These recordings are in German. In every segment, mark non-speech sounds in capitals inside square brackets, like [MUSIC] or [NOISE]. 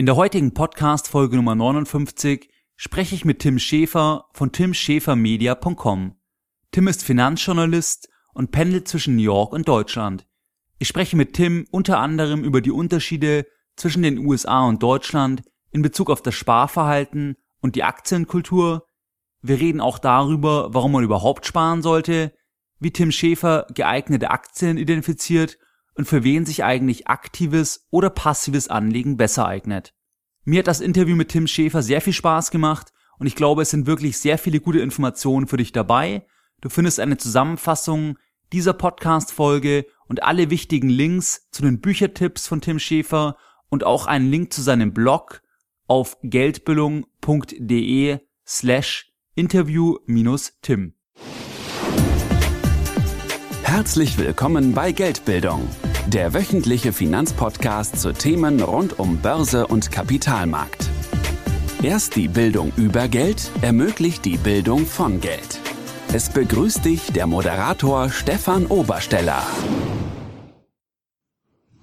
In der heutigen Podcast-Folge Nummer 59 spreche ich mit Tim Schäfer von timschäfermedia.com. Tim ist Finanzjournalist und pendelt zwischen New York und Deutschland. Ich spreche mit Tim unter anderem über die Unterschiede zwischen den USA und Deutschland in Bezug auf das Sparverhalten und die Aktienkultur. Wir reden auch darüber, warum man überhaupt sparen sollte, wie Tim Schäfer geeignete Aktien identifiziert und für wen sich eigentlich aktives oder passives Anlegen besser eignet. Mir hat das Interview mit Tim Schäfer sehr viel Spaß gemacht und ich glaube, es sind wirklich sehr viele gute Informationen für dich dabei. Du findest eine Zusammenfassung dieser Podcast-Folge und alle wichtigen Links zu den Büchertipps von Tim Schäfer und auch einen Link zu seinem Blog auf geldbildung.de slash interview-tim. Herzlich willkommen bei Geldbildung, der wöchentliche Finanzpodcast zu Themen rund um Börse und Kapitalmarkt. Erst die Bildung über Geld ermöglicht die Bildung von Geld. Es begrüßt dich der Moderator Stefan Obersteller.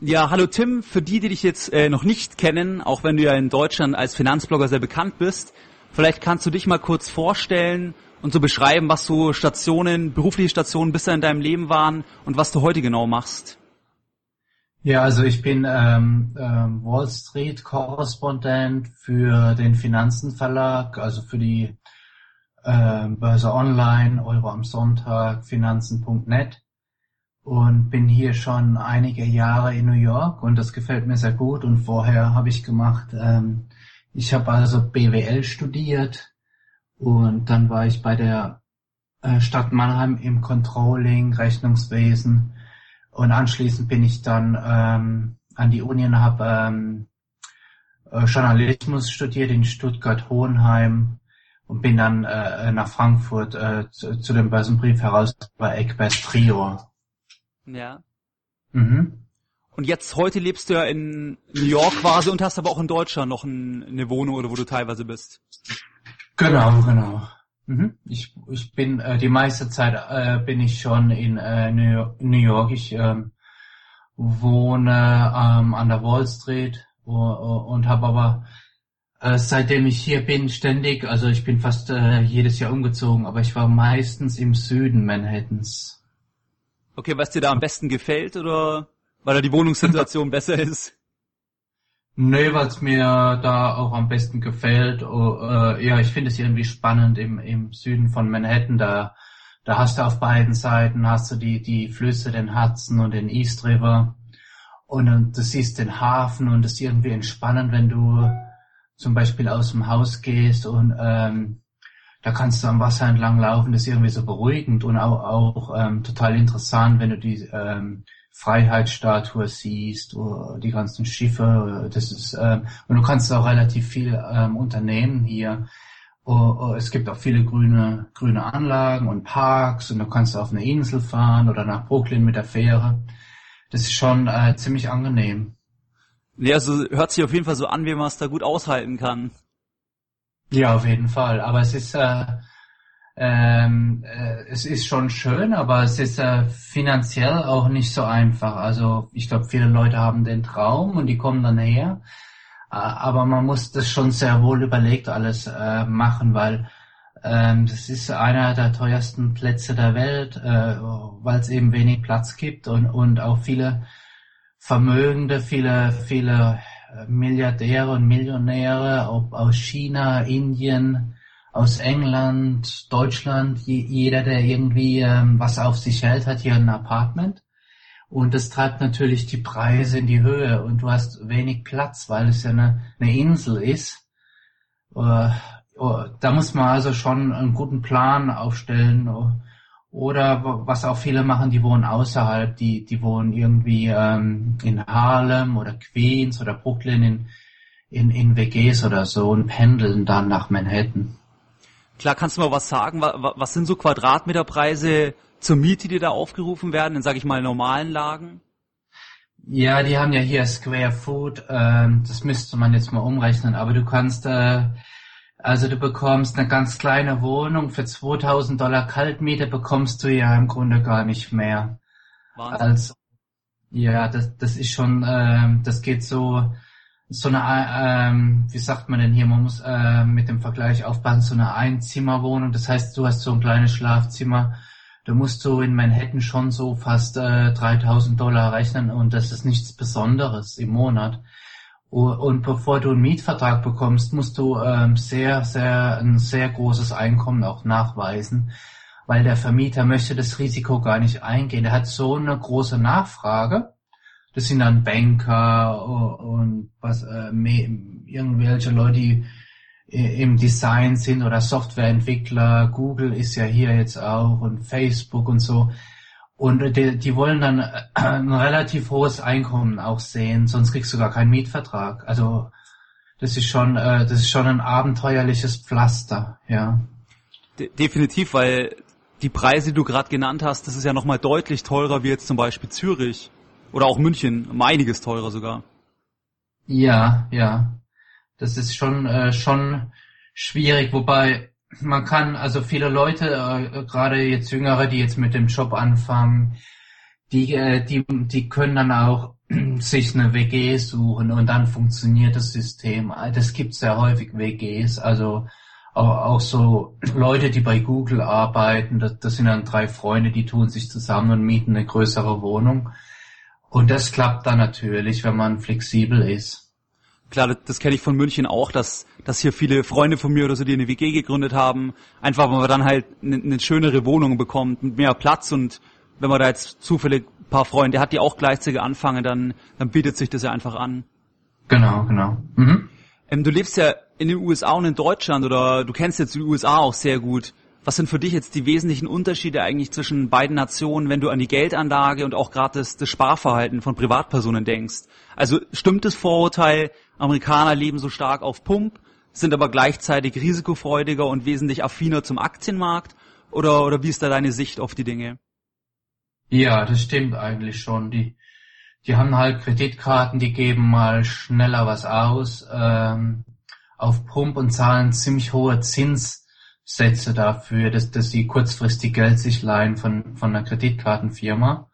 Ja, hallo Tim. Für die, die dich jetzt äh, noch nicht kennen, auch wenn du ja in Deutschland als Finanzblogger sehr bekannt bist, vielleicht kannst du dich mal kurz vorstellen und so beschreiben, was so Stationen, berufliche Stationen bisher in deinem Leben waren und was du heute genau machst. Ja, also ich bin ähm, ähm, Wall Street Korrespondent für den Finanzenverlag, also für die äh, Börse Online, Euro am Sonntag, Finanzen.net und bin hier schon einige Jahre in New York und das gefällt mir sehr gut. Und vorher habe ich gemacht, ähm, ich habe also BWL studiert und dann war ich bei der äh, Stadt Mannheim im Controlling, Rechnungswesen und anschließend bin ich dann ähm, an die Uni und habe ähm, äh, Journalismus studiert in Stuttgart-Hohenheim und bin dann äh, nach Frankfurt äh, zu, zu dem Börsenbrief heraus bei Eckbert Trio. Ja. Mhm. Und jetzt, heute lebst du ja in New York quasi und hast aber auch in Deutschland noch ein, eine Wohnung oder wo du teilweise bist. Genau, genau. Mhm. Ich, ich bin äh, die meiste Zeit äh, bin ich schon in äh, New York. Ich ähm, wohne ähm, an der Wall Street und habe aber äh, seitdem ich hier bin ständig, also ich bin fast äh, jedes Jahr umgezogen, aber ich war meistens im Süden Manhattans. Okay, was dir da am besten gefällt oder weil da die Wohnungssituation [LAUGHS] besser ist? Nee, weil es mir da auch am besten gefällt. Oh, äh, ja, ich finde es irgendwie spannend im, im Süden von Manhattan. Da, da hast du auf beiden Seiten hast du die, die Flüsse, den Hudson und den East River. Und, und du siehst den Hafen und es ist irgendwie entspannend, wenn du zum Beispiel aus dem Haus gehst und ähm, da kannst du am Wasser entlang laufen, das ist irgendwie so beruhigend und auch, auch ähm, total interessant, wenn du die ähm, Freiheitsstatue siehst oder die ganzen Schiffe. Das ist ähm, und du kannst auch relativ viel ähm, unternehmen hier. Oh, oh, es gibt auch viele grüne grüne Anlagen und Parks und du kannst auf eine Insel fahren oder nach Brooklyn mit der Fähre. Das ist schon äh, ziemlich angenehm. Ja, also hört sich auf jeden Fall so an, wie man es da gut aushalten kann. Ja, auf jeden Fall. Aber es ist, äh, ähm, äh, es ist schon schön, aber es ist äh, finanziell auch nicht so einfach. Also ich glaube, viele Leute haben den Traum und die kommen dann her. Äh, aber man muss das schon sehr wohl überlegt alles äh, machen, weil ähm, das ist einer der teuersten Plätze der Welt, äh, weil es eben wenig Platz gibt und, und auch viele Vermögende, viele, viele Milliardäre und Millionäre, ob aus China, Indien, aus England, Deutschland, jeder, der irgendwie ähm, was auf sich hält, hat hier ein Apartment. Und das treibt natürlich die Preise in die Höhe und du hast wenig Platz, weil es ja eine, eine Insel ist. Äh, oh, da muss man also schon einen guten Plan aufstellen oder was auch viele machen, die wohnen außerhalb, die, die wohnen irgendwie ähm, in Harlem oder Queens oder Brooklyn in, in, in WGs oder so und pendeln dann nach Manhattan. Klar, kannst du mal was sagen? Was sind so Quadratmeterpreise zur Miete, die da aufgerufen werden, in, sag ich mal, normalen Lagen? Ja, die haben ja hier Square Food, ähm, das müsste man jetzt mal umrechnen, aber du kannst äh, also du bekommst eine ganz kleine Wohnung für 2000 Dollar Kaltmiete bekommst du ja im Grunde gar nicht mehr. Wahnsinn. Also, ja, das, das ist schon, äh, das geht so so eine, ähm, wie sagt man denn hier, man muss äh, mit dem Vergleich aufpassen, so eine Einzimmerwohnung, das heißt, du hast so ein kleines Schlafzimmer, da musst du in Manhattan schon so fast äh, 3000 Dollar rechnen und das ist nichts Besonderes im Monat. Und bevor du einen Mietvertrag bekommst, musst du ähm, sehr, sehr, ein sehr großes Einkommen auch nachweisen, weil der Vermieter möchte das Risiko gar nicht eingehen. Er hat so eine große Nachfrage, das sind dann Banker und was äh, irgendwelche Leute, die im Design sind oder Softwareentwickler. Google ist ja hier jetzt auch und Facebook und so. Und die, die wollen dann ein relativ hohes Einkommen auch sehen, sonst kriegst du gar keinen Mietvertrag. Also das ist schon, äh, das ist schon ein abenteuerliches Pflaster, ja. De definitiv, weil die Preise, die du gerade genannt hast, das ist ja nochmal deutlich teurer wie jetzt zum Beispiel Zürich. Oder auch München, um einiges teurer sogar. Ja, ja. Das ist schon, äh, schon schwierig, wobei man kann, also viele Leute, äh, gerade jetzt Jüngere, die jetzt mit dem Job anfangen, die, äh, die, die können dann auch [CLEARS THROAT] sich eine WG suchen und dann funktioniert das System. Das gibt sehr häufig WGs, also auch, so Leute, die bei Google arbeiten, das, das sind dann drei Freunde, die tun sich zusammen und mieten eine größere Wohnung. Und das klappt dann natürlich, wenn man flexibel ist. Klar, das, das kenne ich von München auch, dass, dass hier viele Freunde von mir oder so, die eine WG gegründet haben, einfach weil man dann halt eine, eine schönere Wohnung bekommt, mit mehr Platz und wenn man da jetzt zufällig ein paar Freunde hat, die auch gleichzeitig anfangen, dann, dann bietet sich das ja einfach an. Genau, genau. Mhm. Ähm, du lebst ja in den USA und in Deutschland oder du kennst jetzt die USA auch sehr gut. Was sind für dich jetzt die wesentlichen Unterschiede eigentlich zwischen beiden Nationen, wenn du an die Geldanlage und auch gerade das, das Sparverhalten von Privatpersonen denkst? Also stimmt das Vorurteil, Amerikaner leben so stark auf Pump, sind aber gleichzeitig risikofreudiger und wesentlich affiner zum Aktienmarkt? Oder, oder wie ist da deine Sicht auf die Dinge? Ja, das stimmt eigentlich schon. Die, die haben halt Kreditkarten, die geben mal schneller was aus ähm, auf Pump und zahlen ziemlich hohe Zins Sätze dafür, dass, dass sie kurzfristig Geld sich leihen von, von einer Kreditkartenfirma.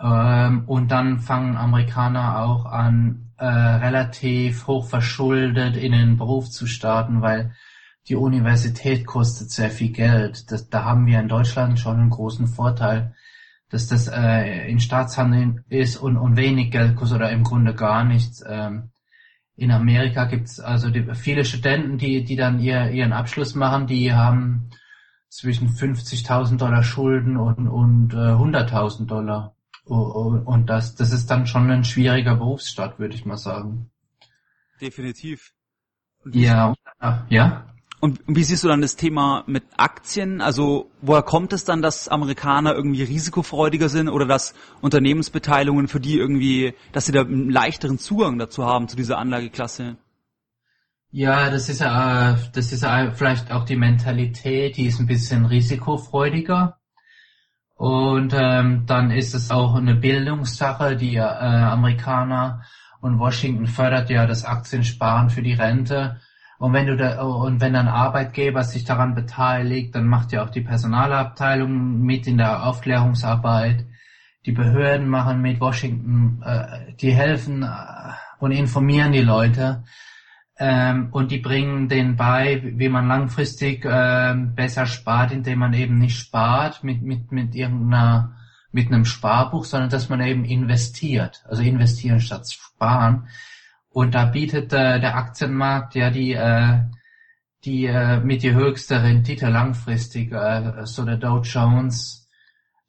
Ähm, und dann fangen Amerikaner auch an, äh, relativ hoch verschuldet in den Beruf zu starten, weil die Universität kostet sehr viel Geld. Das, da haben wir in Deutschland schon einen großen Vorteil, dass das äh, in Staatshandel ist und, und wenig Geld kostet oder im Grunde gar nichts. Ähm, in Amerika gibt's also die, viele Studenten, die, die dann ihr, ihren Abschluss machen, die haben zwischen 50.000 Dollar Schulden und, und äh, 100.000 Dollar. Und das, das ist dann schon ein schwieriger Berufsstart, würde ich mal sagen. Definitiv. Ja, ja. Und wie siehst du dann das Thema mit Aktien? Also woher kommt es dann, dass Amerikaner irgendwie risikofreudiger sind oder dass Unternehmensbeteiligungen für die irgendwie, dass sie da einen leichteren Zugang dazu haben zu dieser Anlageklasse? Ja, das ist ja, das ist ja vielleicht auch die Mentalität, die ist ein bisschen risikofreudiger. Und ähm, dann ist es auch eine Bildungssache, die äh, Amerikaner und Washington fördert ja das Aktiensparen für die Rente und wenn du da, und wenn ein Arbeitgeber sich daran beteiligt, dann macht ja auch die Personalabteilung mit in der Aufklärungsarbeit. Die Behörden machen mit Washington, äh, die helfen äh, und informieren die Leute. Ähm, und die bringen denen bei, wie man langfristig äh, besser spart, indem man eben nicht spart mit, mit, mit irgendeiner, mit einem Sparbuch, sondern dass man eben investiert. Also investieren statt sparen. Und da bietet äh, der Aktienmarkt ja die, äh, die äh, mit die höchste Rendite langfristig. Äh, so der Dow Jones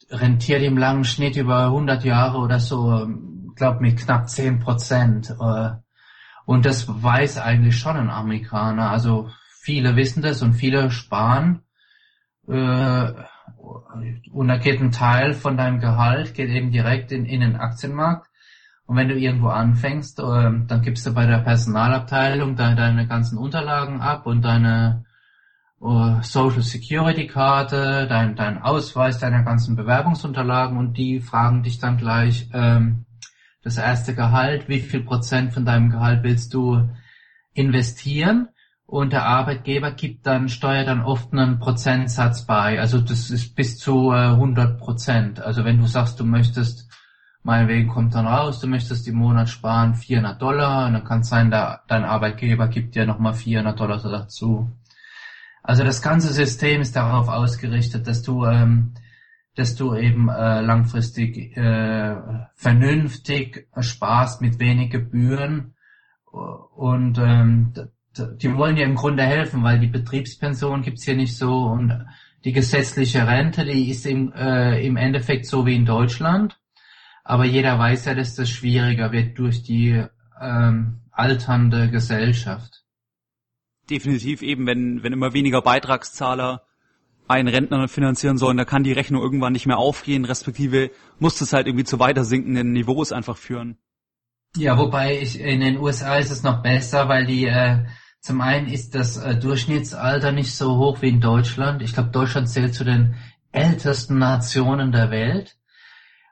rentiert im langen Schnitt über 100 Jahre oder so, glaube mit knapp 10 Prozent. Äh, und das weiß eigentlich schon ein Amerikaner. Also viele wissen das und viele sparen. Äh, und da geht ein Teil von deinem Gehalt, geht eben direkt in, in den Aktienmarkt. Und wenn du irgendwo anfängst, ähm, dann gibst du bei der Personalabteilung deine, ganzen Unterlagen ab und deine uh, Social Security Karte, dein, dein Ausweis, deine ganzen Bewerbungsunterlagen und die fragen dich dann gleich ähm, das erste Gehalt, wie viel Prozent von deinem Gehalt willst du investieren? Und der Arbeitgeber gibt dann, steuert dann oft einen Prozentsatz bei. Also das ist bis zu äh, 100 Prozent. Also wenn du sagst, du möchtest Meinetwegen kommt dann raus, du möchtest im Monat sparen 400 Dollar und dann kann es sein, da, dein Arbeitgeber gibt dir nochmal 400 Dollar dazu. Also das ganze System ist darauf ausgerichtet, dass du, ähm, dass du eben äh, langfristig äh, vernünftig sparst mit wenig Gebühren und ähm, die wollen ja im Grunde helfen, weil die Betriebspension gibt's hier nicht so und die gesetzliche Rente, die ist im, äh, im Endeffekt so wie in Deutschland. Aber jeder weiß ja, dass das schwieriger wird durch die ähm, alternde Gesellschaft. Definitiv eben, wenn, wenn immer weniger Beitragszahler einen Rentner finanzieren sollen, da kann die Rechnung irgendwann nicht mehr aufgehen, respektive muss es halt irgendwie zu weiter sinkenden Niveaus einfach führen. Ja, wobei ich in den USA ist es noch besser, weil die äh, zum einen ist das äh, Durchschnittsalter nicht so hoch wie in Deutschland. Ich glaube, Deutschland zählt zu den ältesten Nationen der Welt.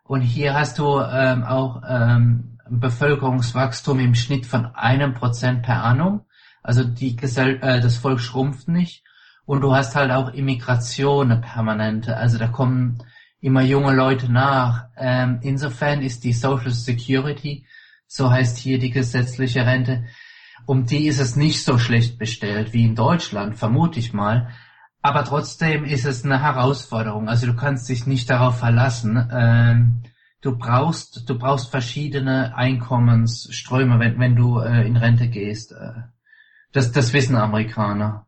Und hier hast du ähm, auch ähm, Bevölkerungswachstum im Schnitt von einem Prozent per annum. Also die Gesell äh, das Volk schrumpft nicht. Und du hast halt auch Immigration eine permanente. Also da kommen immer junge Leute nach. Ähm, insofern ist die Social Security, so heißt hier die gesetzliche Rente, um die ist es nicht so schlecht bestellt wie in Deutschland, vermute ich mal. Aber trotzdem ist es eine Herausforderung. Also du kannst dich nicht darauf verlassen. Ähm, du brauchst, du brauchst verschiedene Einkommensströme, wenn, wenn du äh, in Rente gehst. Äh, das, das wissen Amerikaner.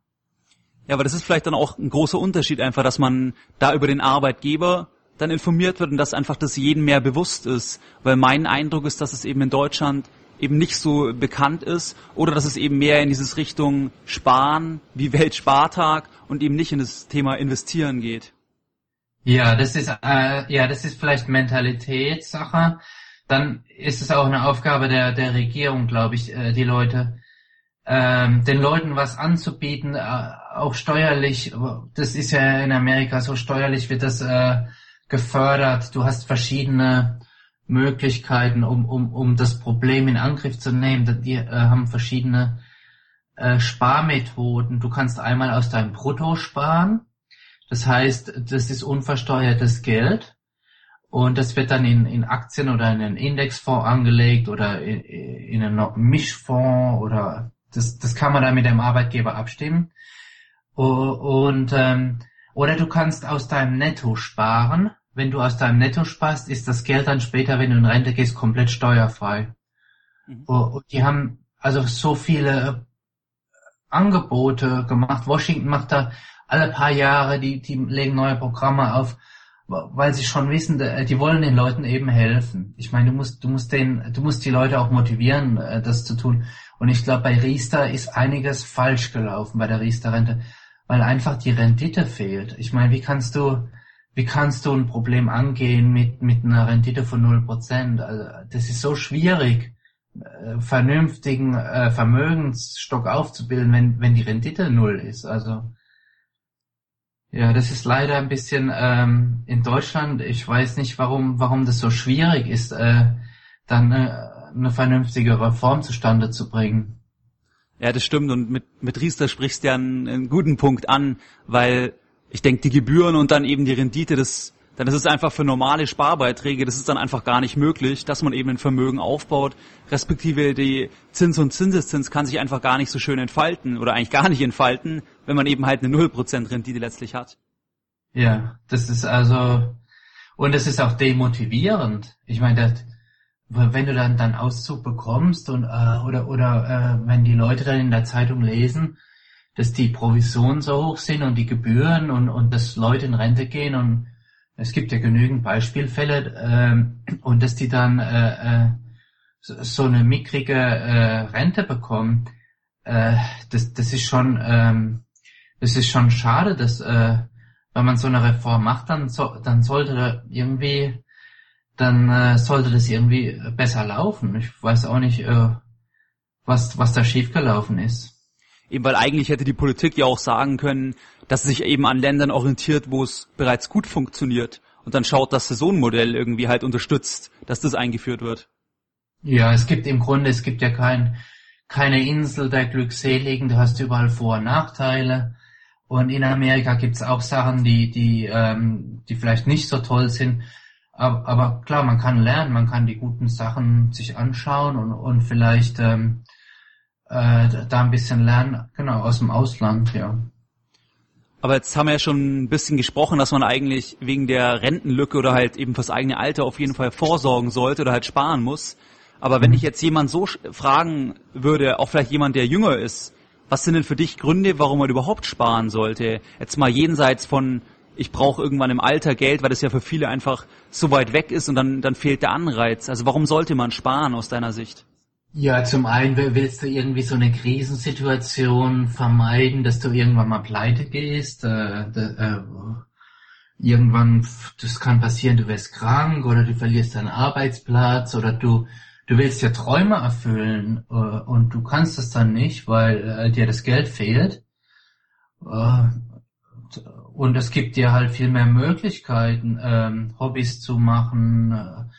Ja, aber das ist vielleicht dann auch ein großer Unterschied einfach, dass man da über den Arbeitgeber dann informiert wird und dass einfach das jedem mehr bewusst ist. Weil mein Eindruck ist, dass es eben in Deutschland eben nicht so bekannt ist oder dass es eben mehr in dieses Richtung Sparen wie Weltspartag und eben nicht in das Thema Investieren geht. Ja, das ist äh, ja, das ist vielleicht Mentalitätssache. Dann ist es auch eine Aufgabe der der Regierung, glaube ich, äh, die Leute ähm, den Leuten was anzubieten, äh, auch steuerlich. Das ist ja in Amerika so steuerlich wird das äh, gefördert. Du hast verschiedene Möglichkeiten, um, um, um das Problem in Angriff zu nehmen. Die äh, haben verschiedene äh, Sparmethoden. Du kannst einmal aus deinem Brutto sparen. Das heißt, das ist unversteuertes Geld. Und das wird dann in, in Aktien oder in einen Indexfonds angelegt oder in, in einen Mischfonds oder das, das kann man dann mit dem Arbeitgeber abstimmen. Und, ähm, oder du kannst aus deinem Netto sparen wenn du aus deinem Netto sparst, ist das Geld dann später, wenn du in Rente gehst, komplett steuerfrei. Mhm. Und die haben also so viele Angebote gemacht. Washington macht da alle paar Jahre, die, die legen neue Programme auf, weil sie schon wissen, die wollen den Leuten eben helfen. Ich meine, du musst, du musst den, du musst die Leute auch motivieren, äh, das zu tun. Und ich glaube, bei Riester ist einiges falsch gelaufen bei der Riester-Rente, weil einfach die Rendite fehlt. Ich meine, wie kannst du, wie kannst du ein Problem angehen mit, mit einer Rendite von 0%? Also, das ist so schwierig, äh, vernünftigen äh, Vermögensstock aufzubilden, wenn, wenn die Rendite null ist. Also, ja, das ist leider ein bisschen ähm, in Deutschland, ich weiß nicht, warum, warum das so schwierig ist, äh, dann äh, eine vernünftige Reform zustande zu bringen. Ja, das stimmt. Und mit, mit Riester sprichst du ja einen, einen guten Punkt an, weil ich denke, die Gebühren und dann eben die Rendite, das, dann ist es einfach für normale Sparbeiträge, das ist dann einfach gar nicht möglich, dass man eben ein Vermögen aufbaut, respektive die Zins und Zinseszins kann sich einfach gar nicht so schön entfalten oder eigentlich gar nicht entfalten, wenn man eben halt eine 0% Rendite letztlich hat. Ja, das ist also, und es ist auch demotivierend. Ich meine, wenn du dann dann Auszug bekommst und äh, oder oder äh, wenn die Leute dann in der Zeitung lesen, dass die Provisionen so hoch sind und die Gebühren und, und dass Leute in Rente gehen und es gibt ja genügend Beispielfälle ähm, und dass die dann äh, äh, so, eine mickrige äh, Rente bekommen, äh, das, das ist schon ähm, das ist schon schade, dass äh, wenn man so eine Reform macht, dann so, dann sollte irgendwie dann äh, sollte das irgendwie besser laufen. Ich weiß auch nicht, äh, was was da schiefgelaufen ist. Eben weil eigentlich hätte die Politik ja auch sagen können, dass sie sich eben an Ländern orientiert, wo es bereits gut funktioniert und dann schaut, dass Saisonmodell irgendwie halt unterstützt, dass das eingeführt wird. Ja, es gibt im Grunde, es gibt ja kein, keine Insel der Glückseligen, du hast überall Vor- und Nachteile. Und in Amerika gibt's auch Sachen, die, die, ähm, die vielleicht nicht so toll sind. aber, aber klar, man kann lernen, man kann die guten Sachen sich anschauen und, und vielleicht ähm, äh, da ein bisschen lernen, genau, aus dem Ausland, ja. Aber jetzt haben wir ja schon ein bisschen gesprochen, dass man eigentlich wegen der Rentenlücke oder halt eben fürs eigene Alter auf jeden Fall vorsorgen sollte oder halt sparen muss. Aber wenn mhm. ich jetzt jemand so fragen würde, auch vielleicht jemand, der jünger ist, was sind denn für dich Gründe, warum man überhaupt sparen sollte? Jetzt mal jenseits von, ich brauche irgendwann im Alter Geld, weil das ja für viele einfach so weit weg ist und dann, dann fehlt der Anreiz. Also warum sollte man sparen aus deiner Sicht? Ja, zum einen willst du irgendwie so eine Krisensituation vermeiden, dass du irgendwann mal pleite gehst. Äh, äh, irgendwann, das kann passieren, du wirst krank oder du verlierst deinen Arbeitsplatz oder du, du willst ja Träume erfüllen äh, und du kannst das dann nicht, weil äh, dir das Geld fehlt. Äh, und es gibt dir halt viel mehr Möglichkeiten, ähm, Hobbys zu machen, äh,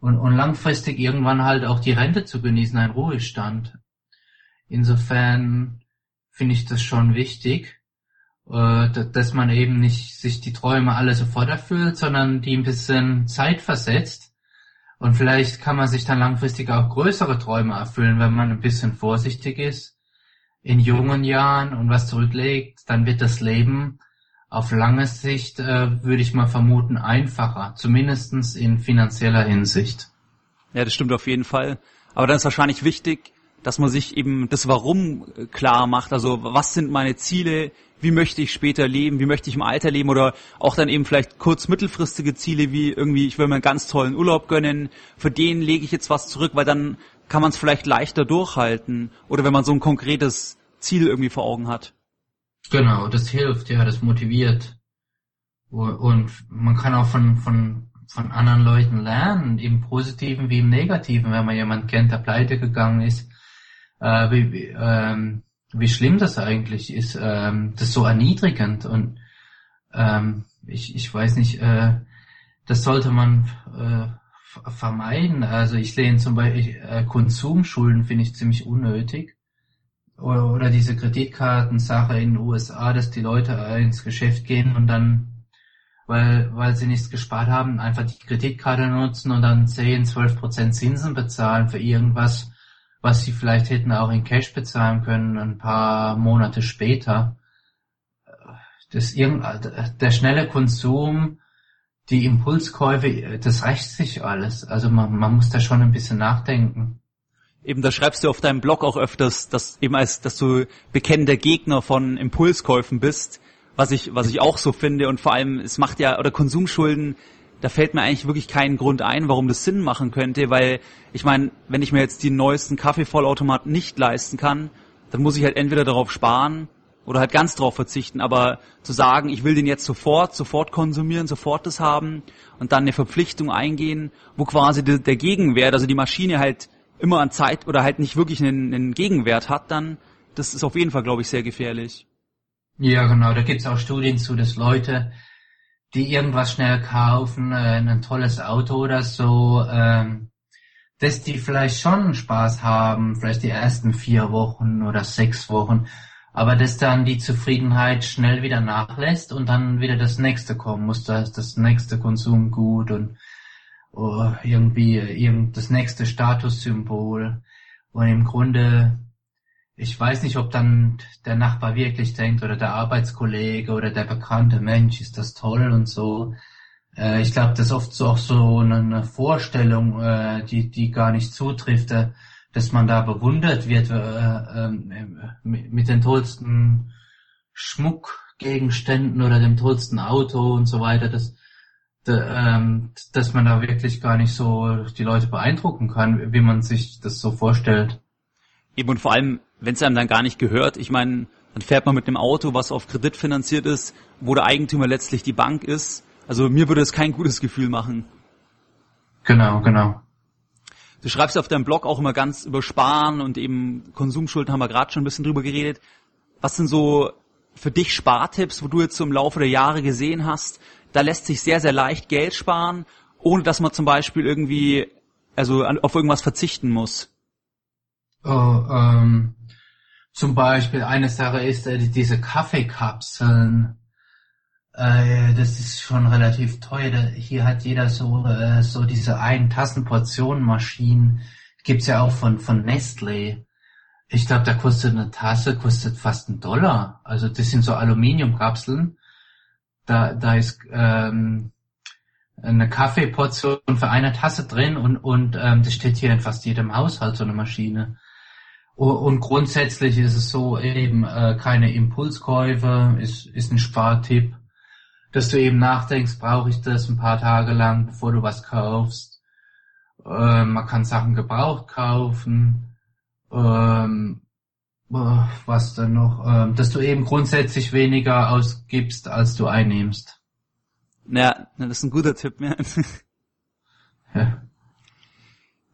und, und langfristig irgendwann halt auch die Rente zu genießen, ein Ruhestand. Insofern finde ich das schon wichtig, äh, dass man eben nicht sich die Träume alle sofort erfüllt, sondern die ein bisschen Zeit versetzt. Und vielleicht kann man sich dann langfristig auch größere Träume erfüllen, wenn man ein bisschen vorsichtig ist in jungen Jahren und was zurücklegt, dann wird das Leben auf lange Sicht, äh, würde ich mal vermuten, einfacher, zumindestens in finanzieller Hinsicht. Ja, das stimmt auf jeden Fall. Aber dann ist wahrscheinlich wichtig, dass man sich eben das Warum äh, klar macht. Also was sind meine Ziele? Wie möchte ich später leben? Wie möchte ich im Alter leben? Oder auch dann eben vielleicht kurz mittelfristige Ziele wie irgendwie, ich will mir einen ganz tollen Urlaub gönnen. Für den lege ich jetzt was zurück, weil dann kann man es vielleicht leichter durchhalten. Oder wenn man so ein konkretes Ziel irgendwie vor Augen hat. Genau, das hilft, ja, das motiviert. Und man kann auch von, von, von anderen Leuten lernen, im Positiven wie im Negativen, wenn man jemand kennt, der pleite gegangen ist, äh, wie, wie, ähm, wie schlimm das eigentlich ist. Ähm, das ist so erniedrigend und ähm, ich, ich weiß nicht, äh, das sollte man äh, vermeiden. Also ich lehne zum Beispiel äh, Konsumschulden finde ich ziemlich unnötig oder, diese Kreditkartensache in den USA, dass die Leute ins Geschäft gehen und dann, weil, weil sie nichts gespart haben, einfach die Kreditkarte nutzen und dann 10, 12 Prozent Zinsen bezahlen für irgendwas, was sie vielleicht hätten auch in Cash bezahlen können, ein paar Monate später. Das irgend, der schnelle Konsum, die Impulskäufe, das rächt sich alles. Also man, man muss da schon ein bisschen nachdenken eben da schreibst du auf deinem Blog auch öfters, dass eben als, dass du bekennender Gegner von Impulskäufen bist, was ich, was ich auch so finde. Und vor allem, es macht ja, oder Konsumschulden, da fällt mir eigentlich wirklich keinen Grund ein, warum das Sinn machen könnte, weil ich meine, wenn ich mir jetzt die neuesten Kaffeevollautomaten nicht leisten kann, dann muss ich halt entweder darauf sparen oder halt ganz darauf verzichten, aber zu sagen, ich will den jetzt sofort, sofort konsumieren, sofort das haben und dann eine Verpflichtung eingehen, wo quasi der Gegenwert, also die Maschine halt immer an Zeit oder halt nicht wirklich einen, einen Gegenwert hat, dann das ist auf jeden Fall, glaube ich, sehr gefährlich. Ja, genau. Da gibt's auch Studien zu, dass Leute, die irgendwas schnell kaufen, äh, ein tolles Auto oder so, ähm, dass die vielleicht schon Spaß haben, vielleicht die ersten vier Wochen oder sechs Wochen, aber dass dann die Zufriedenheit schnell wieder nachlässt und dann wieder das nächste kommen muss, das, das nächste Konsumgut und oh, irgendwie irgend das nächste Statussymbol. Und im Grunde, ich weiß nicht, ob dann der Nachbar wirklich denkt oder der Arbeitskollege oder der bekannte Mensch, ist das toll und so. Äh, ich glaube, das ist oft so auch so eine Vorstellung, äh, die, die gar nicht zutrifft, äh, dass man da bewundert wird äh, äh, mit den tollsten Schmuckgegenständen oder dem tollsten Auto und so weiter. Das, ähm, dass man da wirklich gar nicht so die Leute beeindrucken kann, wie man sich das so vorstellt. Eben und vor allem, wenn es einem dann gar nicht gehört, ich meine, dann fährt man mit einem Auto, was auf Kredit finanziert ist, wo der Eigentümer letztlich die Bank ist. Also mir würde es kein gutes Gefühl machen. Genau, genau. Du schreibst auf deinem Blog auch immer ganz über Sparen und eben Konsumschulden haben wir gerade schon ein bisschen drüber geredet. Was sind so für dich Spartipps, wo du jetzt so im Laufe der Jahre gesehen hast, da lässt sich sehr, sehr leicht Geld sparen, ohne dass man zum Beispiel irgendwie, also auf irgendwas verzichten muss. Oh, ähm, zum Beispiel eine Sache ist äh, diese Kaffeekapseln. Äh, das ist schon relativ teuer. Hier hat jeder so, äh, so diese ein Tassenportion Maschinen. Gibt's ja auch von, von Nestlé. Ich glaube, da kostet eine Tasse, kostet fast einen Dollar. Also das sind so Aluminiumkapseln. Da, da ist ähm, eine Kaffeeportion für eine Tasse drin und, und ähm, das steht hier in fast jedem Haushalt, so eine Maschine. Und grundsätzlich ist es so eben äh, keine Impulskäufe, ist, ist ein Spartipp, dass du eben nachdenkst, brauche ich das ein paar Tage lang, bevor du was kaufst. Äh, man kann Sachen gebraucht kaufen. Ähm, äh, was dann noch? Ähm, dass du eben grundsätzlich weniger ausgibst, als du einnimmst. Ja, das ist ein guter Tipp. Ja. ja.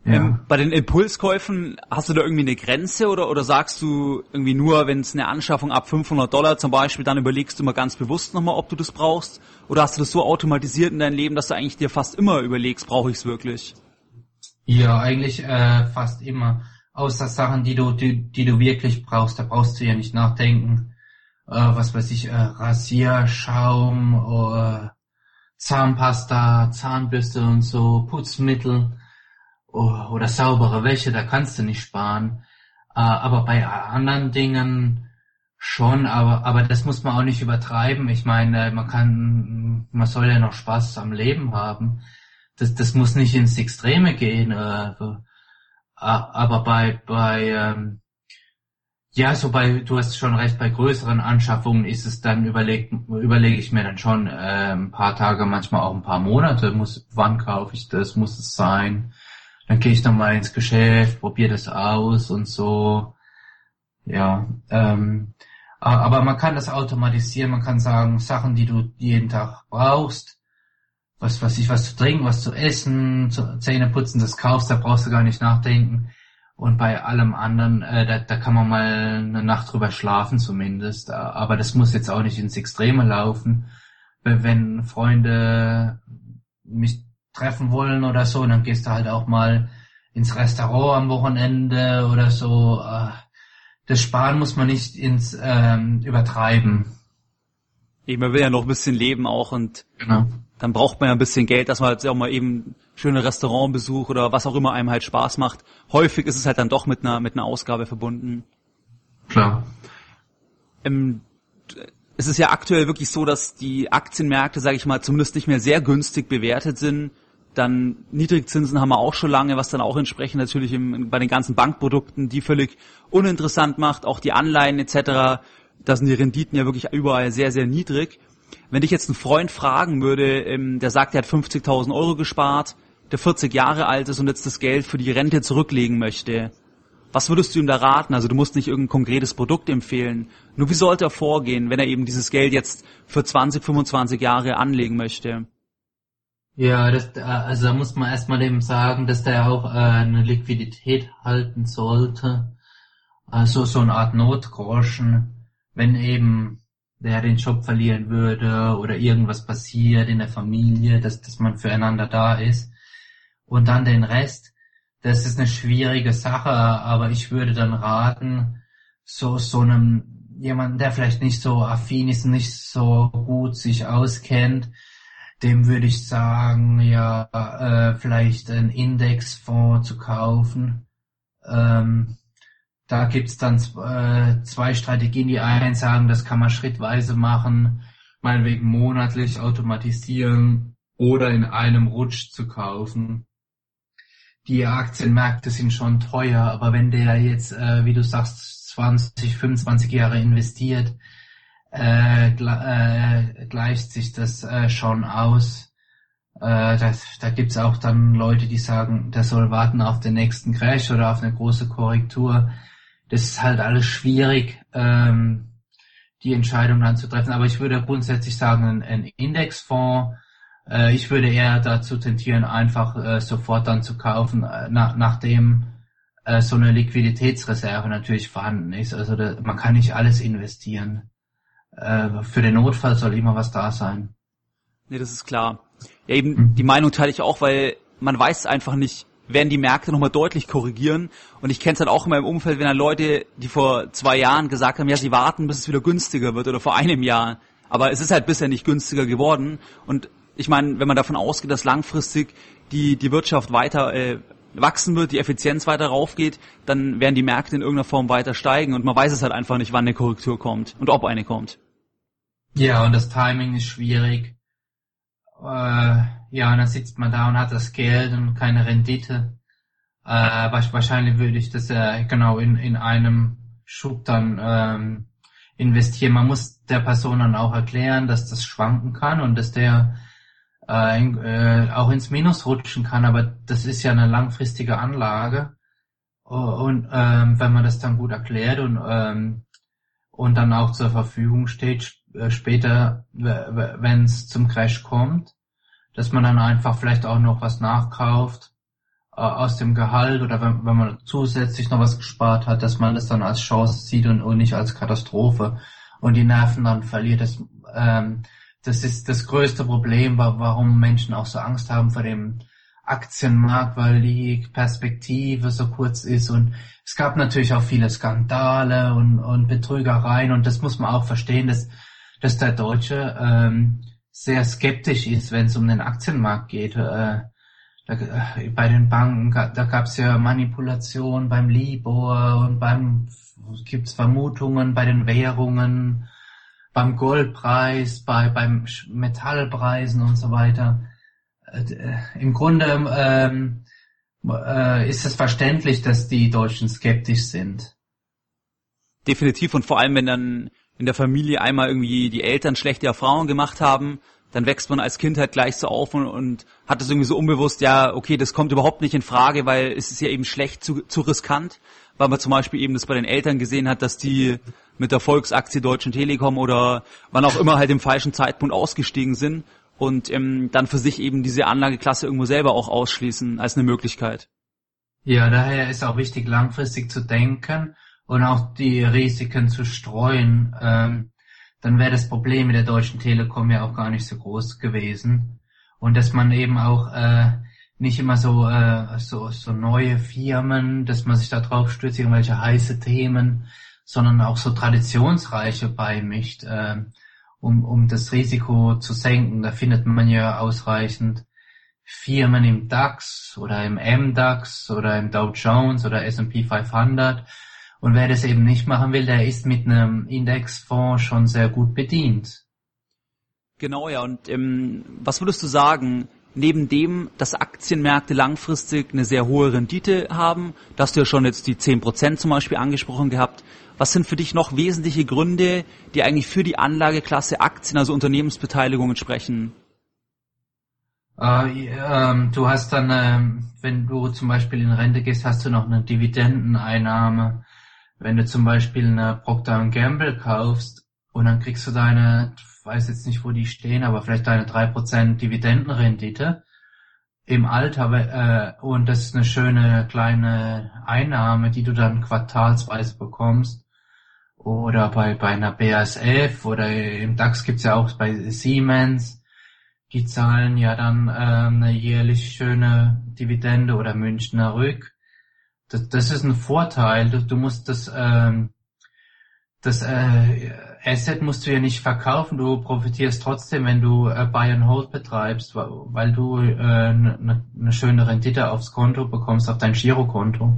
Ja. Ähm, bei den Impulskäufen, hast du da irgendwie eine Grenze oder, oder sagst du irgendwie nur, wenn es eine Anschaffung ab 500 Dollar zum Beispiel, dann überlegst du mal ganz bewusst nochmal, ob du das brauchst? Oder hast du das so automatisiert in deinem Leben, dass du eigentlich dir fast immer überlegst, brauche ich es wirklich? Ja, eigentlich äh, fast immer. Außer Sachen, die du, die, die du wirklich brauchst, da brauchst du ja nicht nachdenken. Äh, was weiß ich, äh, Rasierschaum, äh, Zahnpasta, Zahnbürste und so, Putzmittel Oh, oder saubere Wäsche, da kannst du nicht sparen. Äh, aber bei anderen Dingen schon, aber, aber das muss man auch nicht übertreiben. Ich meine, man kann, man soll ja noch Spaß am Leben haben. Das, das muss nicht ins Extreme gehen. Äh, aber bei, bei, ähm, ja, so bei, du hast schon recht, bei größeren Anschaffungen ist es dann überlegt, überlege ich mir dann schon äh, ein paar Tage, manchmal auch ein paar Monate, muss, wann kaufe ich das, muss es sein dann gehe ich dann mal ins Geschäft, probiere das aus und so. Ja, ähm, aber man kann das automatisieren, man kann sagen, Sachen, die du jeden Tag brauchst, was, was ich, was zu trinken, was zu essen, zu, Zähne putzen, das kaufst, da brauchst du gar nicht nachdenken. Und bei allem anderen, äh, da, da kann man mal eine Nacht drüber schlafen zumindest. Aber das muss jetzt auch nicht ins Extreme laufen. Wenn Freunde mich treffen wollen oder so, dann gehst du halt auch mal ins Restaurant am Wochenende oder so. Äh, das Sparen muss man nicht ins ähm, übertreiben. Eben, man will ja noch ein bisschen leben auch und genau. Dann braucht man ja ein bisschen Geld, dass man halt auch mal eben schöne Restaurantbesuch oder was auch immer einem halt Spaß macht. Häufig ist es halt dann doch mit einer mit einer Ausgabe verbunden. Klar. Ähm, es ist ja aktuell wirklich so, dass die Aktienmärkte, sage ich mal, zumindest nicht mehr sehr günstig bewertet sind. Dann Niedrigzinsen haben wir auch schon lange, was dann auch entsprechend natürlich im, bei den ganzen Bankprodukten die völlig uninteressant macht. Auch die Anleihen etc. Da sind die Renditen ja wirklich überall sehr, sehr niedrig. Wenn dich jetzt ein Freund fragen würde, ähm, der sagt, er hat 50.000 Euro gespart, der 40 Jahre alt ist und jetzt das Geld für die Rente zurücklegen möchte, was würdest du ihm da raten? Also du musst nicht irgendein konkretes Produkt empfehlen. Nur wie sollte er vorgehen, wenn er eben dieses Geld jetzt für 20, 25 Jahre anlegen möchte? Ja, das, äh, also da muss man erstmal dem sagen, dass der auch äh, eine Liquidität halten sollte. Also so eine Art Notgroschen, wenn eben der den Job verlieren würde oder irgendwas passiert in der Familie, dass, dass man füreinander da ist. Und dann den Rest, das ist eine schwierige Sache, aber ich würde dann raten, so, so einem, jemanden, der vielleicht nicht so affin ist, nicht so gut sich auskennt, dem würde ich sagen, ja, äh, vielleicht einen Indexfonds zu kaufen. Ähm, da gibt's dann äh, zwei Strategien. Die einen sagen, das kann man schrittweise machen, meinetwegen monatlich automatisieren oder in einem Rutsch zu kaufen. Die Aktienmärkte sind schon teuer, aber wenn der jetzt, äh, wie du sagst, 20, 25 Jahre investiert, äh, äh, gleicht sich das äh, schon aus. Äh, das, da gibt's auch dann Leute, die sagen, der soll warten auf den nächsten Crash oder auf eine große Korrektur. Das ist halt alles schwierig, ähm, die Entscheidung dann zu treffen. Aber ich würde grundsätzlich sagen, ein, Indexfonds, äh, ich würde eher dazu tentieren, einfach äh, sofort dann zu kaufen, äh, nach, nachdem äh, so eine Liquiditätsreserve natürlich vorhanden ist. Also da, man kann nicht alles investieren äh, für den Notfall soll immer was da sein. Nee, das ist klar. Ja, eben mhm. die Meinung teile ich auch, weil man weiß einfach nicht, werden die Märkte nochmal deutlich korrigieren. Und ich kenne es halt auch in meinem Umfeld, wenn dann Leute, die vor zwei Jahren gesagt haben, ja, sie warten, bis es wieder günstiger wird oder vor einem Jahr. Aber es ist halt bisher nicht günstiger geworden. Und ich meine, wenn man davon ausgeht, dass langfristig die, die Wirtschaft weiter äh, wachsen wird, die Effizienz weiter raufgeht, dann werden die Märkte in irgendeiner Form weiter steigen und man weiß es halt einfach nicht, wann eine Korrektur kommt und ob eine kommt. Ja, und das Timing ist schwierig. Äh, ja, und dann sitzt man da und hat das Geld und keine Rendite. Äh, wahrscheinlich würde ich das äh, genau in, in einem Schub dann ähm, investieren. Man muss der Person dann auch erklären, dass das schwanken kann und dass der äh, in, äh, auch ins Minus rutschen kann, aber das ist ja eine langfristige Anlage. Und ähm, wenn man das dann gut erklärt und, ähm, und dann auch zur Verfügung steht, später, wenn es zum Crash kommt, dass man dann einfach vielleicht auch noch was nachkauft äh, aus dem Gehalt oder wenn, wenn man zusätzlich noch was gespart hat, dass man das dann als Chance sieht und, und nicht als Katastrophe. Und die Nerven dann verliert. Das, ähm, das ist das größte Problem, warum Menschen auch so Angst haben vor dem Aktienmarkt, weil die Perspektive so kurz ist. Und es gab natürlich auch viele Skandale und, und Betrügereien. Und das muss man auch verstehen, dass, dass der Deutsche ähm, sehr skeptisch ist, wenn es um den Aktienmarkt geht. Äh, da, äh, bei den Banken, da gab es ja Manipulation beim Libor und beim gibt's Vermutungen bei den Währungen beim Goldpreis, bei, beim Metallpreisen und so weiter. Äh, äh, Im Grunde ähm, äh, ist es verständlich, dass die Deutschen skeptisch sind. Definitiv und vor allem, wenn dann in der Familie einmal irgendwie die Eltern schlechte Erfahrungen gemacht haben, dann wächst man als Kind halt gleich so auf und, und hat es irgendwie so unbewusst, ja, okay, das kommt überhaupt nicht in Frage, weil es ist ja eben schlecht, zu, zu riskant, weil man zum Beispiel eben das bei den Eltern gesehen hat, dass die mit der Volksaktie Deutschen Telekom oder wann auch immer halt im falschen Zeitpunkt ausgestiegen sind und ähm, dann für sich eben diese Anlageklasse irgendwo selber auch ausschließen als eine Möglichkeit. Ja, daher ist auch wichtig, langfristig zu denken und auch die Risiken zu streuen. Ähm, dann wäre das Problem mit der Deutschen Telekom ja auch gar nicht so groß gewesen. Und dass man eben auch äh, nicht immer so, äh, so, so neue Firmen, dass man sich da drauf stürzt, irgendwelche heiße Themen, sondern auch so traditionsreiche beimischt, äh, um, um das Risiko zu senken. Da findet man ja ausreichend Firmen im DAX oder im MDAX oder im Dow Jones oder S&P 500. Und wer das eben nicht machen will, der ist mit einem Indexfonds schon sehr gut bedient. Genau, ja. Und ähm, was würdest du sagen, neben dem, dass Aktienmärkte langfristig eine sehr hohe Rendite haben, da hast du ja schon jetzt die 10% zum Beispiel angesprochen gehabt, was sind für dich noch wesentliche Gründe, die eigentlich für die Anlageklasse Aktien, also Unternehmensbeteiligungen sprechen? Äh, ähm, du hast dann, ähm, wenn du zum Beispiel in Rente gehst, hast du noch eine Dividendeneinnahme. Wenn du zum Beispiel eine Procter Gamble kaufst und dann kriegst du deine, ich weiß jetzt nicht, wo die stehen, aber vielleicht deine drei Prozent Dividendenrendite im Alter äh, und das ist eine schöne kleine Einnahme, die du dann quartalsweise bekommst oder bei, bei einer BASF oder im DAX gibt's ja auch bei Siemens, die zahlen ja dann ähm, eine jährlich schöne Dividende oder Münchner Rück. Das, das ist ein Vorteil. Du, du musst das, ähm, das äh, Asset musst du ja nicht verkaufen. Du profitierst trotzdem, wenn du äh, Buy and Hold betreibst, weil, weil du eine äh, ne, ne schöne Rendite aufs Konto bekommst, auf dein Girokonto.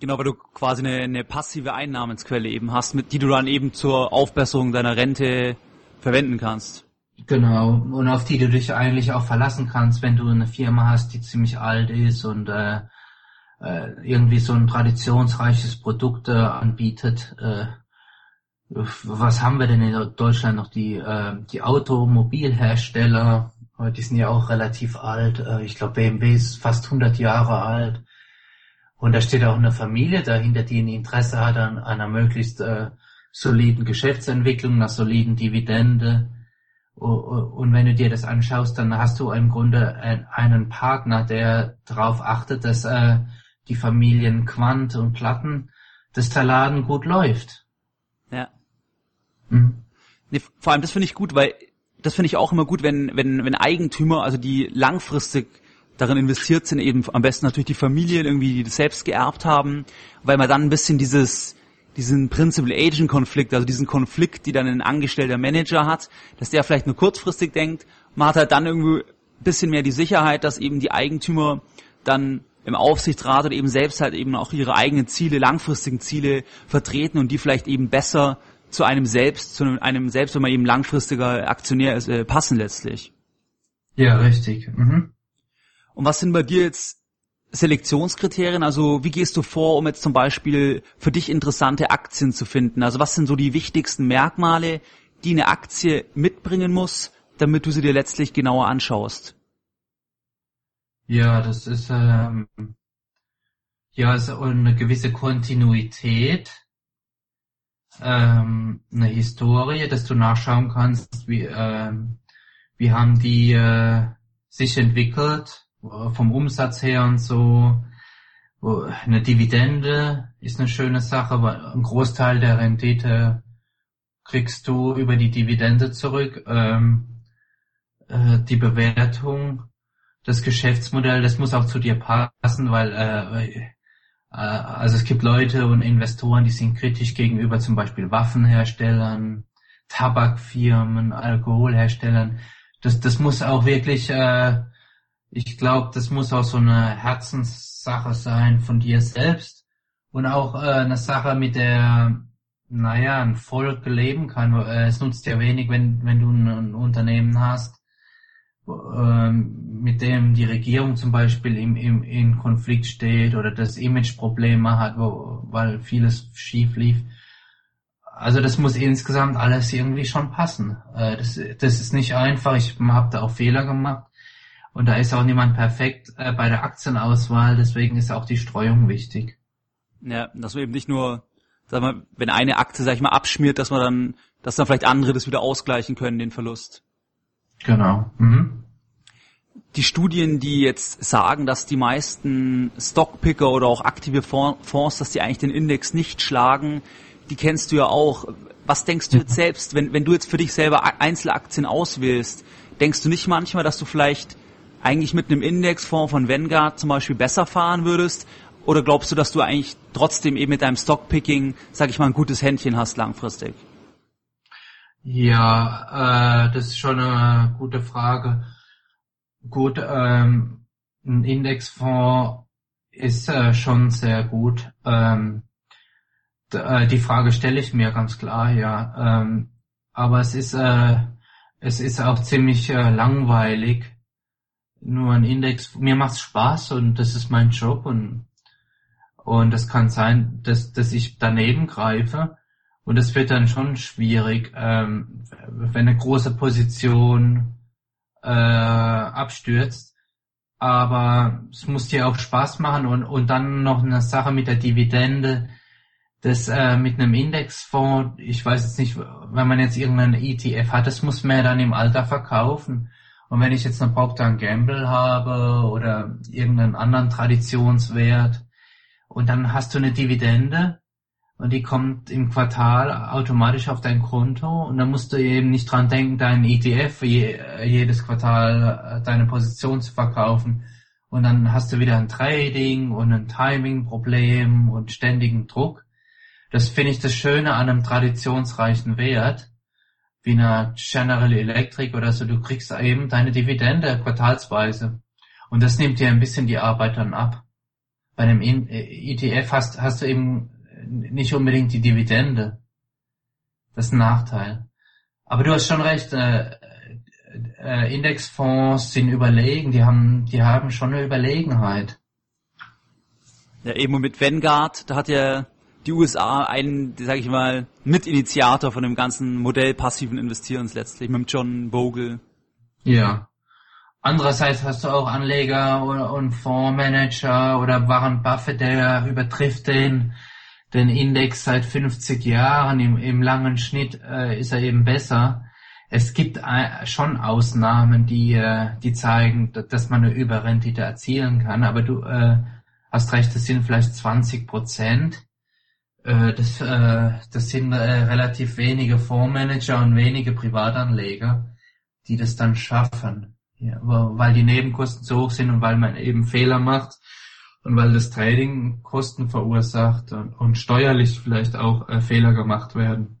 Genau, weil du quasi eine, eine passive Einnahmensquelle eben hast, mit die du dann eben zur Aufbesserung deiner Rente verwenden kannst. Genau, und auf die du dich eigentlich auch verlassen kannst, wenn du eine Firma hast, die ziemlich alt ist und äh, irgendwie so ein traditionsreiches Produkt äh, anbietet. Äh, was haben wir denn in Deutschland noch? Die, äh, die Automobilhersteller, die sind ja auch relativ alt. Äh, ich glaube, BMW ist fast 100 Jahre alt. Und da steht auch eine Familie dahinter, die ein Interesse hat an einer möglichst äh, soliden Geschäftsentwicklung, einer soliden Dividende. Und wenn du dir das anschaust, dann hast du im Grunde einen Partner, der darauf achtet, dass äh, die Familien Quant und Platten, dass der Laden gut läuft. Ja. Mhm. Nee, vor allem das finde ich gut, weil das finde ich auch immer gut, wenn, wenn, wenn Eigentümer, also die langfristig darin investiert sind, eben am besten natürlich die Familien irgendwie, die das selbst geerbt haben, weil man dann ein bisschen dieses, diesen Principal-Agent-Konflikt, also diesen Konflikt, die dann ein angestellter Manager hat, dass der vielleicht nur kurzfristig denkt. Man hat halt dann irgendwie ein bisschen mehr die Sicherheit, dass eben die Eigentümer dann im Aufsichtsrat oder eben selbst halt eben auch ihre eigenen Ziele, langfristigen Ziele vertreten und die vielleicht eben besser zu einem selbst, zu einem selbst, wenn man eben langfristiger Aktionär ist, äh, passen letztlich. Ja, richtig. Mhm. Und was sind bei dir jetzt Selektionskriterien? Also wie gehst du vor, um jetzt zum Beispiel für dich interessante Aktien zu finden? Also was sind so die wichtigsten Merkmale, die eine Aktie mitbringen muss, damit du sie dir letztlich genauer anschaust? Ja, das ist ähm, ja ist eine gewisse Kontinuität, ähm, eine Historie, dass du nachschauen kannst, wie ähm, wie haben die äh, sich entwickelt vom Umsatz her und so. Eine Dividende ist eine schöne Sache, weil ein Großteil der Rendite kriegst du über die Dividende zurück. Ähm, äh, die Bewertung, das Geschäftsmodell, das muss auch zu dir passen, weil äh, äh, also es gibt Leute und Investoren, die sind kritisch gegenüber zum Beispiel Waffenherstellern, Tabakfirmen, Alkoholherstellern. Das, das muss auch wirklich äh, ich glaube, das muss auch so eine Herzenssache sein von dir selbst und auch äh, eine Sache, mit der, naja, ein Volk leben kann. Äh, es nutzt ja wenig, wenn, wenn du ein Unternehmen hast, äh, mit dem die Regierung zum Beispiel im, im, in Konflikt steht oder das Image Probleme hat, wo, weil vieles schief lief. Also das muss insgesamt alles irgendwie schon passen. Äh, das, das ist nicht einfach. Ich habe da auch Fehler gemacht. Und da ist auch niemand perfekt äh, bei der Aktienauswahl, deswegen ist auch die Streuung wichtig. Ja, dass man eben nicht nur, sag mal, wenn eine Aktie, sag ich mal, abschmiert, dass man dann, dass dann vielleicht andere das wieder ausgleichen können, den Verlust. Genau. Mhm. Die Studien, die jetzt sagen, dass die meisten Stockpicker oder auch aktive Fonds, dass die eigentlich den Index nicht schlagen, die kennst du ja auch. Was denkst du jetzt selbst, wenn, wenn du jetzt für dich selber Einzelaktien auswählst, denkst du nicht manchmal, dass du vielleicht eigentlich mit einem Indexfonds von Vanguard zum Beispiel besser fahren würdest? Oder glaubst du, dass du eigentlich trotzdem eben mit deinem Stockpicking, sag ich mal, ein gutes Händchen hast langfristig? Ja, äh, das ist schon eine gute Frage. Gut, ähm, ein Indexfonds ist äh, schon sehr gut. Ähm, äh, die Frage stelle ich mir ganz klar, ja. Ähm, aber es ist, äh, es ist auch ziemlich äh, langweilig nur ein Index. Mir macht's Spaß und das ist mein Job und und es kann sein, dass dass ich daneben greife und es wird dann schon schwierig, ähm, wenn eine große Position äh, abstürzt. Aber es muss dir auch Spaß machen und und dann noch eine Sache mit der Dividende. Das äh, mit einem Indexfonds, ich weiß jetzt nicht, wenn man jetzt irgendeinen ETF hat, das muss man ja dann im Alter verkaufen. Und wenn ich jetzt eine Procter Gamble habe oder irgendeinen anderen Traditionswert und dann hast du eine Dividende und die kommt im Quartal automatisch auf dein Konto und dann musst du eben nicht dran denken, deinen ETF je, jedes Quartal äh, deine Position zu verkaufen. Und dann hast du wieder ein Trading und ein Timing-Problem und ständigen Druck. Das finde ich das Schöne an einem traditionsreichen Wert wie einer General Electric oder so, du kriegst eben deine Dividende quartalsweise. Und das nimmt dir ein bisschen die Arbeit dann ab. Bei einem ETF hast, hast du eben nicht unbedingt die Dividende. Das ist ein Nachteil. Aber du hast schon recht, äh, äh, Indexfonds sind überlegen, die haben, die haben schon eine Überlegenheit. Ja, eben mit Vanguard, da hat ja die USA einen, sage ich mal, Mitinitiator von dem ganzen Modell passiven Investierens letztlich, mit dem John Bogle. Ja. Andererseits hast du auch Anleger oder, und Fondsmanager oder Warren Buffett, der übertrifft den, den Index seit 50 Jahren. Im, im langen Schnitt äh, ist er eben besser. Es gibt äh, schon Ausnahmen, die, äh, die zeigen, dass man eine Überrendite erzielen kann, aber du äh, hast recht, das sind vielleicht 20 Prozent. Äh, das, äh, das sind äh, relativ wenige Fondsmanager und wenige Privatanleger, die das dann schaffen. Ja, weil die Nebenkosten so hoch sind und weil man eben Fehler macht und weil das Trading Kosten verursacht und, steuerlich vielleicht auch äh, Fehler gemacht werden.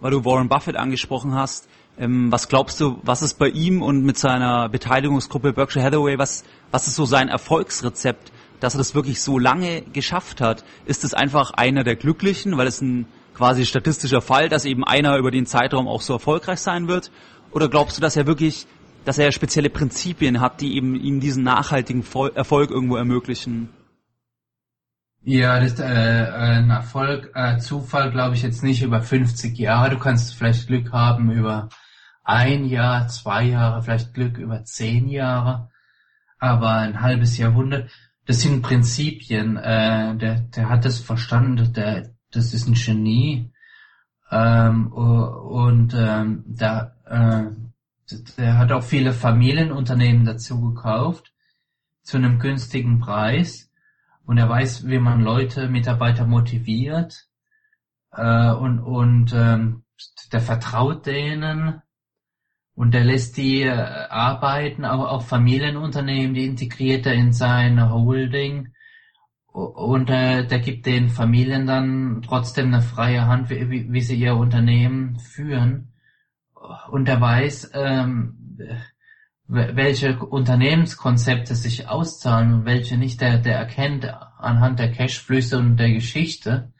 Weil du Warren Buffett angesprochen hast, ähm, was glaubst du, was ist bei ihm und mit seiner Beteiligungsgruppe Berkshire Hathaway, was, was ist so sein Erfolgsrezept, dass er das wirklich so lange geschafft hat? Ist es einfach einer der Glücklichen, weil es ein quasi statistischer Fall, dass eben einer über den Zeitraum auch so erfolgreich sein wird? Oder glaubst du, dass er wirklich dass er spezielle Prinzipien hat, die eben ihm diesen nachhaltigen Erfolg irgendwo ermöglichen. Ja, das äh, ein Erfolg, äh, Zufall glaube ich jetzt nicht über 50 Jahre. Du kannst vielleicht Glück haben über ein Jahr, zwei Jahre, vielleicht Glück über zehn Jahre, aber ein halbes Jahrhundert. Das sind Prinzipien. Äh, der, der hat das verstanden. Der, das ist ein Genie. Ähm, und ähm, da äh, der hat auch viele Familienunternehmen dazu gekauft zu einem günstigen Preis. Und er weiß, wie man Leute, Mitarbeiter motiviert äh, und und ähm, der vertraut denen. Und der lässt die äh, arbeiten, auch, auch Familienunternehmen, die integriert er in seine Holding. Und äh, der gibt den Familien dann trotzdem eine freie Hand, wie, wie sie ihr Unternehmen führen und er weiß, ähm, welche Unternehmenskonzepte sich auszahlen und welche nicht, der, der erkennt anhand der Cashflüsse und der Geschichte,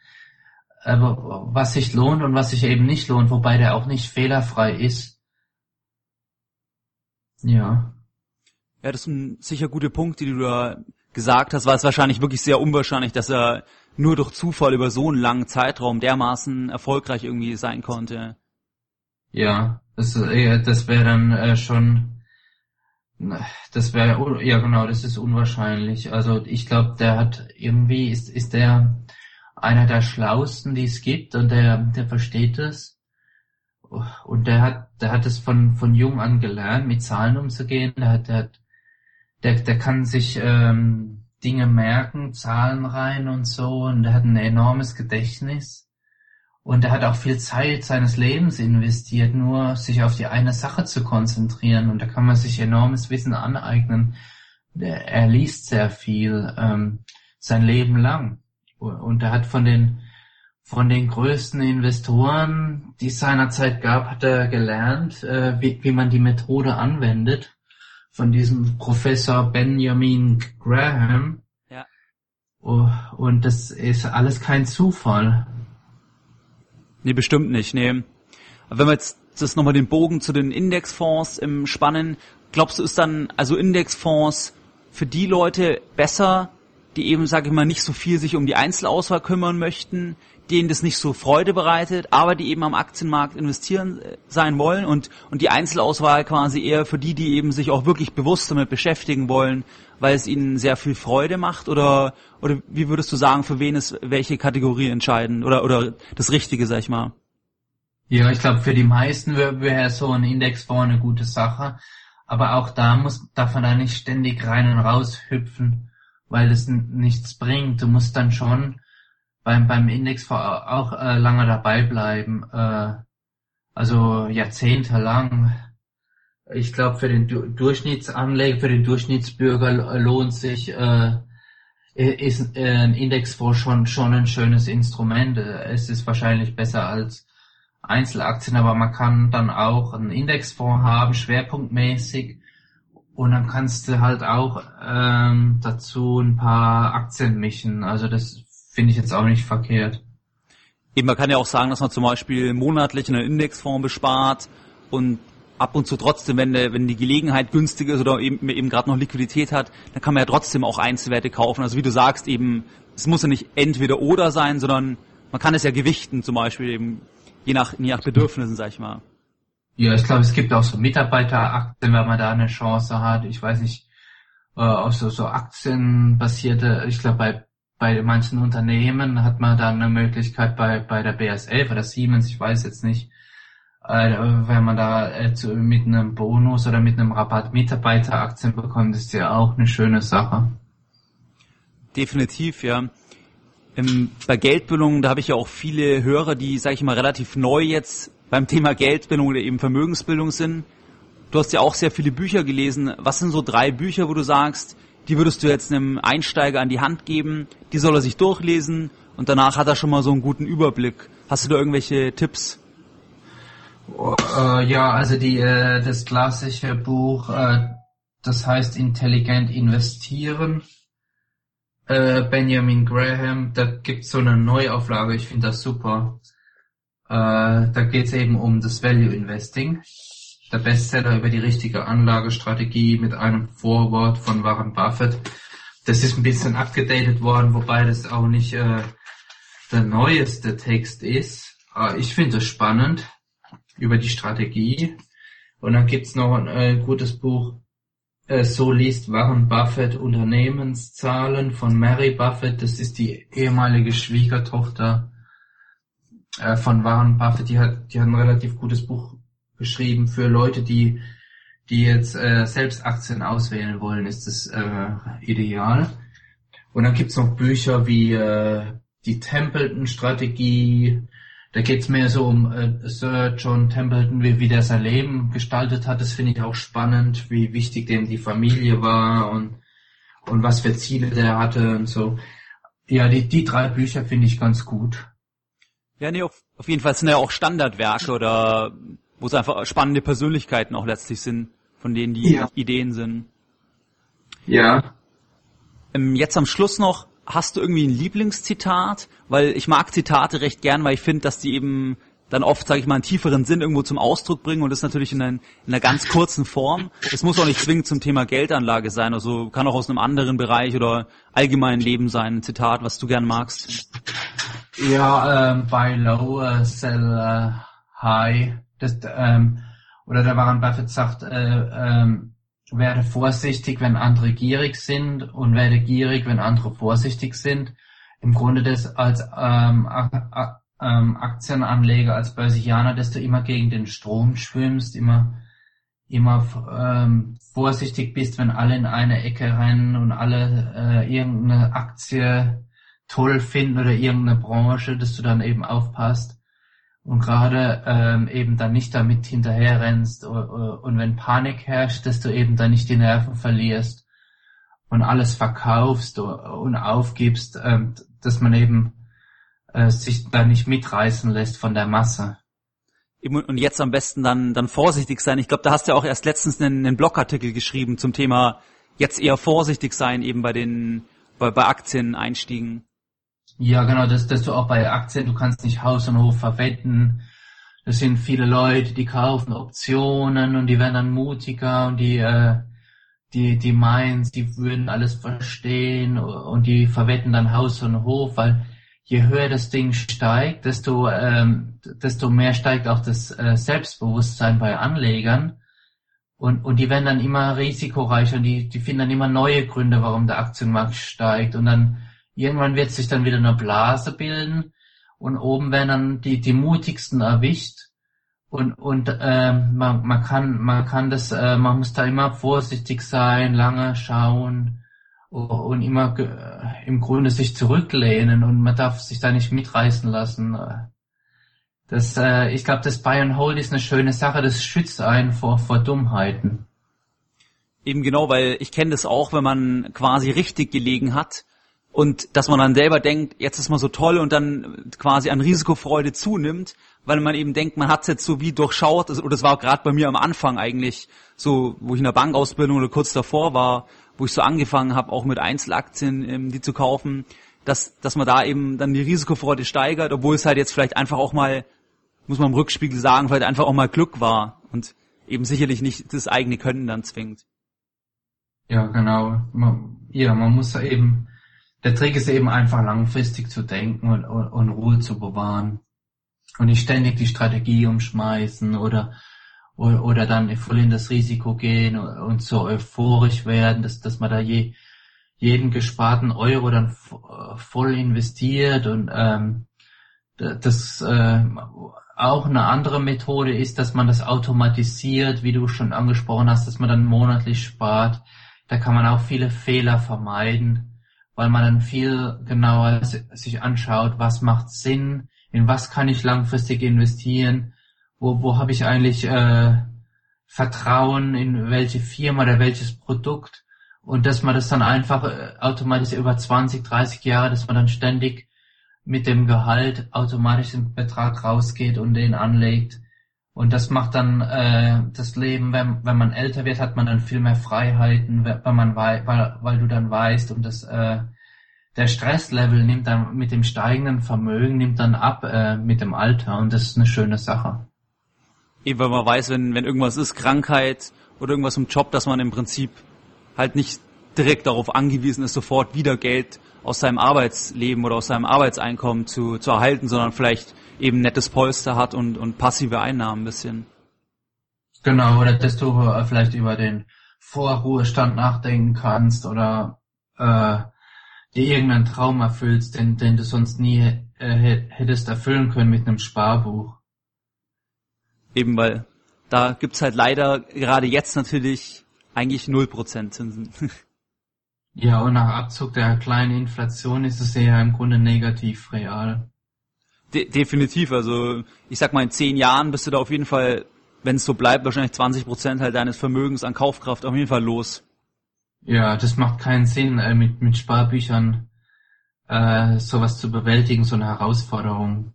aber was sich lohnt und was sich eben nicht lohnt, wobei der auch nicht fehlerfrei ist. Ja. Ja, das sind sicher gute Punkte, die du da gesagt hast, war es wahrscheinlich wirklich sehr unwahrscheinlich, dass er nur durch Zufall über so einen langen Zeitraum dermaßen erfolgreich irgendwie sein konnte. Ja, das, das wäre dann äh, schon, das wäre, ja genau, das ist unwahrscheinlich. Also ich glaube, der hat irgendwie, ist, ist der einer der Schlausten, die es gibt und der, der versteht es. Und der hat, der hat es von, von jung an gelernt, mit Zahlen umzugehen. Der hat, der hat, der, der kann sich ähm, Dinge merken, Zahlen rein und so und der hat ein enormes Gedächtnis. Und er hat auch viel Zeit seines Lebens investiert, nur sich auf die eine Sache zu konzentrieren. Und da kann man sich enormes Wissen aneignen. Er liest sehr viel ähm, sein Leben lang. Und er hat von den von den größten Investoren, die es seinerzeit gab, hat er gelernt, äh, wie, wie man die Methode anwendet. Von diesem Professor Benjamin Graham. Ja. Oh, und das ist alles kein Zufall. Nee, bestimmt nicht, nee. Aber wenn wir jetzt das nochmal den Bogen zu den Indexfonds im Spannen, glaubst du, ist dann also Indexfonds für die Leute besser, die eben, sage ich mal, nicht so viel sich um die Einzelauswahl kümmern möchten, denen das nicht so Freude bereitet, aber die eben am Aktienmarkt investieren äh, sein wollen und, und die Einzelauswahl quasi eher für die, die eben sich auch wirklich bewusst damit beschäftigen wollen, weil es ihnen sehr viel Freude macht oder, oder wie würdest du sagen, für wen ist welche Kategorie entscheiden oder, oder das Richtige, sag ich mal? Ja, ich glaube, für die meisten wäre wär so ein Index eine gute Sache. Aber auch da muss, darf man da nicht ständig rein und raus hüpfen, weil das nichts bringt. Du musst dann schon beim, beim Indexfonds auch äh, lange dabei bleiben, äh, also jahrzehntelang. Ich glaube, für den du Durchschnittsanleger, für den Durchschnittsbürger lohnt sich äh, ist äh, ein Indexfonds schon schon ein schönes Instrument. Es ist wahrscheinlich besser als Einzelaktien, aber man kann dann auch einen Indexfonds haben, schwerpunktmäßig, und dann kannst du halt auch ähm, dazu ein paar Aktien mischen. Also das finde ich jetzt auch nicht verkehrt. Eben, man kann ja auch sagen, dass man zum Beispiel monatlich einen Indexfonds bespart und ab und zu trotzdem, wenn, der, wenn die Gelegenheit günstig ist oder eben, eben gerade noch Liquidität hat, dann kann man ja trotzdem auch Einzelwerte kaufen. Also wie du sagst, eben, es muss ja nicht entweder oder sein, sondern man kann es ja gewichten, zum Beispiel eben, je nach, je nach Bedürfnissen, sag ich mal. Ja, ich glaube, es gibt auch so Mitarbeiteraktien, wenn man da eine Chance hat. Ich weiß nicht, äh, auch so, so aktienbasierte, ich glaube, bei bei manchen Unternehmen hat man dann eine Möglichkeit bei, bei der BSF oder Siemens, ich weiß jetzt nicht, äh, wenn man da äh, mit einem Bonus oder mit einem Rabatt Mitarbeiteraktien bekommt, ist ja auch eine schöne Sache. Definitiv, ja. Ähm, bei Geldbildung, da habe ich ja auch viele Hörer, die, sage ich mal, relativ neu jetzt beim Thema Geldbildung oder eben Vermögensbildung sind. Du hast ja auch sehr viele Bücher gelesen. Was sind so drei Bücher, wo du sagst, die würdest du jetzt einem Einsteiger an die Hand geben, die soll er sich durchlesen und danach hat er schon mal so einen guten Überblick. Hast du da irgendwelche Tipps? Uh, ja, also die äh, das klassische Buch, äh, das heißt Intelligent investieren. Äh, Benjamin Graham, da gibt's so eine Neuauflage, ich finde das super. Äh, da geht's eben um das Value Investing. Der Bestseller über die richtige Anlagestrategie mit einem Vorwort von Warren Buffett. Das ist ein bisschen abgedatet worden, wobei das auch nicht äh, der neueste Text ist. Äh, ich finde es spannend über die Strategie. Und dann gibt's noch ein äh, gutes Buch, äh, so liest Warren Buffett Unternehmenszahlen von Mary Buffett. Das ist die ehemalige Schwiegertochter äh, von Warren Buffett. Die hat, die hat ein relativ gutes Buch geschrieben für Leute, die die jetzt äh, selbst Aktien auswählen wollen, ist das äh, ideal. Und dann gibt's noch Bücher wie äh, die Templeton-Strategie, da geht's mehr so um äh, Sir John Templeton, wie, wie der sein Leben gestaltet hat. Das finde ich auch spannend, wie wichtig dem die Familie war und, und was für Ziele der hatte und so. Ja, die, die drei Bücher finde ich ganz gut. Ja, nee, auf, auf jeden Fall sind ja auch Standardwerke oder wo es einfach spannende Persönlichkeiten auch letztlich sind, von denen die ja. Ideen sind. Ja. Ähm, jetzt am Schluss noch, hast du irgendwie ein Lieblingszitat? Weil ich mag Zitate recht gern, weil ich finde, dass die eben dann oft, sage ich mal, einen tieferen Sinn irgendwo zum Ausdruck bringen und das natürlich in, ein, in einer ganz kurzen Form. Es muss auch nicht zwingend zum Thema Geldanlage sein, also kann auch aus einem anderen Bereich oder allgemeinen Leben sein, ein Zitat, was du gern magst. Ja, ähm, buy low, uh, sell uh, high. Das, ähm, oder der Warren Buffett sagt, äh, ähm, werde vorsichtig, wenn andere gierig sind und werde gierig, wenn andere vorsichtig sind. Im Grunde das als ähm, ähm, Aktienanleger, als Börsianer, dass du immer gegen den Strom schwimmst, immer immer ähm, vorsichtig bist, wenn alle in eine Ecke rennen und alle äh, irgendeine Aktie toll finden oder irgendeine Branche, dass du dann eben aufpasst und gerade ähm, eben dann nicht damit hinterherrennst und wenn Panik herrscht, dass du eben dann nicht die Nerven verlierst und alles verkaufst und aufgibst, ähm, dass man eben äh, sich da nicht mitreißen lässt von der Masse. Und jetzt am besten dann, dann vorsichtig sein. Ich glaube, da hast du ja auch erst letztens einen, einen Blogartikel geschrieben zum Thema jetzt eher vorsichtig sein eben bei den bei, bei Aktieneinstiegen. Ja, genau, das, dass du auch bei Aktien, du kannst nicht Haus und Hof verwenden. Das sind viele Leute, die kaufen Optionen und die werden dann mutiger und die, äh, die, die meinen, die würden alles verstehen und die verwetten dann Haus und Hof, weil je höher das Ding steigt, desto, ähm, desto mehr steigt auch das äh, Selbstbewusstsein bei Anlegern. Und, und die werden dann immer risikoreicher und die, die finden dann immer neue Gründe, warum der Aktienmarkt steigt. Und dann Irgendwann wird sich dann wieder eine Blase bilden und oben werden dann die, die mutigsten erwischt. Und, und äh, man, man kann man kann das äh, man muss da immer vorsichtig sein, lange schauen und immer äh, im Grunde sich zurücklehnen und man darf sich da nicht mitreißen lassen. Das, äh, ich glaube, das Buy and Hold ist eine schöne Sache, das schützt einen vor, vor Dummheiten. Eben genau, weil ich kenne das auch, wenn man quasi richtig gelegen hat und dass man dann selber denkt, jetzt ist man so toll und dann quasi an Risikofreude zunimmt, weil man eben denkt, man hat es jetzt so wie durchschaut, oder das war gerade bei mir am Anfang eigentlich, so wo ich in der Bankausbildung oder kurz davor war, wo ich so angefangen habe, auch mit Einzelaktien ähm, die zu kaufen, dass, dass man da eben dann die Risikofreude steigert, obwohl es halt jetzt vielleicht einfach auch mal, muss man im Rückspiegel sagen, vielleicht einfach auch mal Glück war und eben sicherlich nicht das eigene Können dann zwingt. Ja, genau. Man, ja, man muss eben der Trick ist eben einfach langfristig zu denken und, und, und Ruhe zu bewahren. Und nicht ständig die Strategie umschmeißen oder, oder, dann voll in das Risiko gehen und so euphorisch werden, dass, dass man da je, jeden gesparten Euro dann voll investiert und ähm, das äh, auch eine andere Methode ist, dass man das automatisiert, wie du schon angesprochen hast, dass man dann monatlich spart. Da kann man auch viele Fehler vermeiden weil man dann viel genauer sich anschaut, was macht Sinn, in was kann ich langfristig investieren, wo, wo habe ich eigentlich äh, Vertrauen in welche Firma oder welches Produkt Und dass man das dann einfach äh, automatisch über 20, 30 Jahre, dass man dann ständig mit dem Gehalt automatisch den Betrag rausgeht und den anlegt. Und das macht dann äh, das Leben, wenn, wenn man älter wird, hat man dann viel mehr Freiheiten, wenn man weil, weil du dann weißt und das äh, der Stresslevel nimmt dann mit dem steigenden Vermögen nimmt dann ab äh, mit dem Alter und das ist eine schöne Sache. Eben weil man weiß, wenn, wenn irgendwas ist, Krankheit oder irgendwas im Job, dass man im Prinzip halt nicht direkt darauf angewiesen ist, sofort wieder Geld aus seinem Arbeitsleben oder aus seinem Arbeitseinkommen zu, zu erhalten, sondern vielleicht eben nettes Polster hat und, und passive Einnahmen ein bisschen. Genau, oder dass du äh, vielleicht über den Vorruhestand nachdenken kannst oder äh, dir irgendeinen Traum erfüllst, den, den du sonst nie äh, hättest erfüllen können mit einem Sparbuch. Eben weil da gibt's halt leider gerade jetzt natürlich eigentlich 0% Zinsen. [LAUGHS] Ja, und nach Abzug der kleinen Inflation ist es eher im Grunde negativ real. De definitiv, also ich sag mal in zehn Jahren bist du da auf jeden Fall, wenn es so bleibt, wahrscheinlich 20 Prozent halt deines Vermögens an Kaufkraft auf jeden Fall los. Ja, das macht keinen Sinn, äh, mit, mit Sparbüchern äh, sowas zu bewältigen, so eine Herausforderung.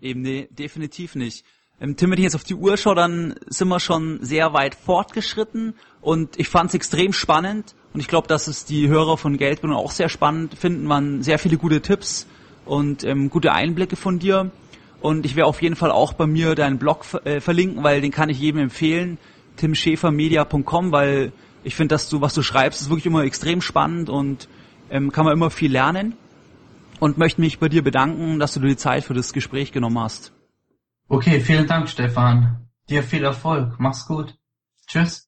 Eben, nee, definitiv nicht. Ähm, Tim, wenn ich jetzt auf die Uhr schaue, dann sind wir schon sehr weit fortgeschritten und ich fand es extrem spannend und ich glaube, dass es die Hörer von Geldbildung auch sehr spannend finden, waren sehr viele gute Tipps und ähm, gute Einblicke von dir. Und ich werde auf jeden Fall auch bei mir deinen Blog äh, verlinken, weil den kann ich jedem empfehlen, timschäfermedia.com, weil ich finde, dass du, was du schreibst, ist wirklich immer extrem spannend und ähm, kann man immer viel lernen. Und möchte mich bei dir bedanken, dass du dir die Zeit für das Gespräch genommen hast. Okay, vielen Dank, Stefan. Dir viel Erfolg. Mach's gut. Tschüss.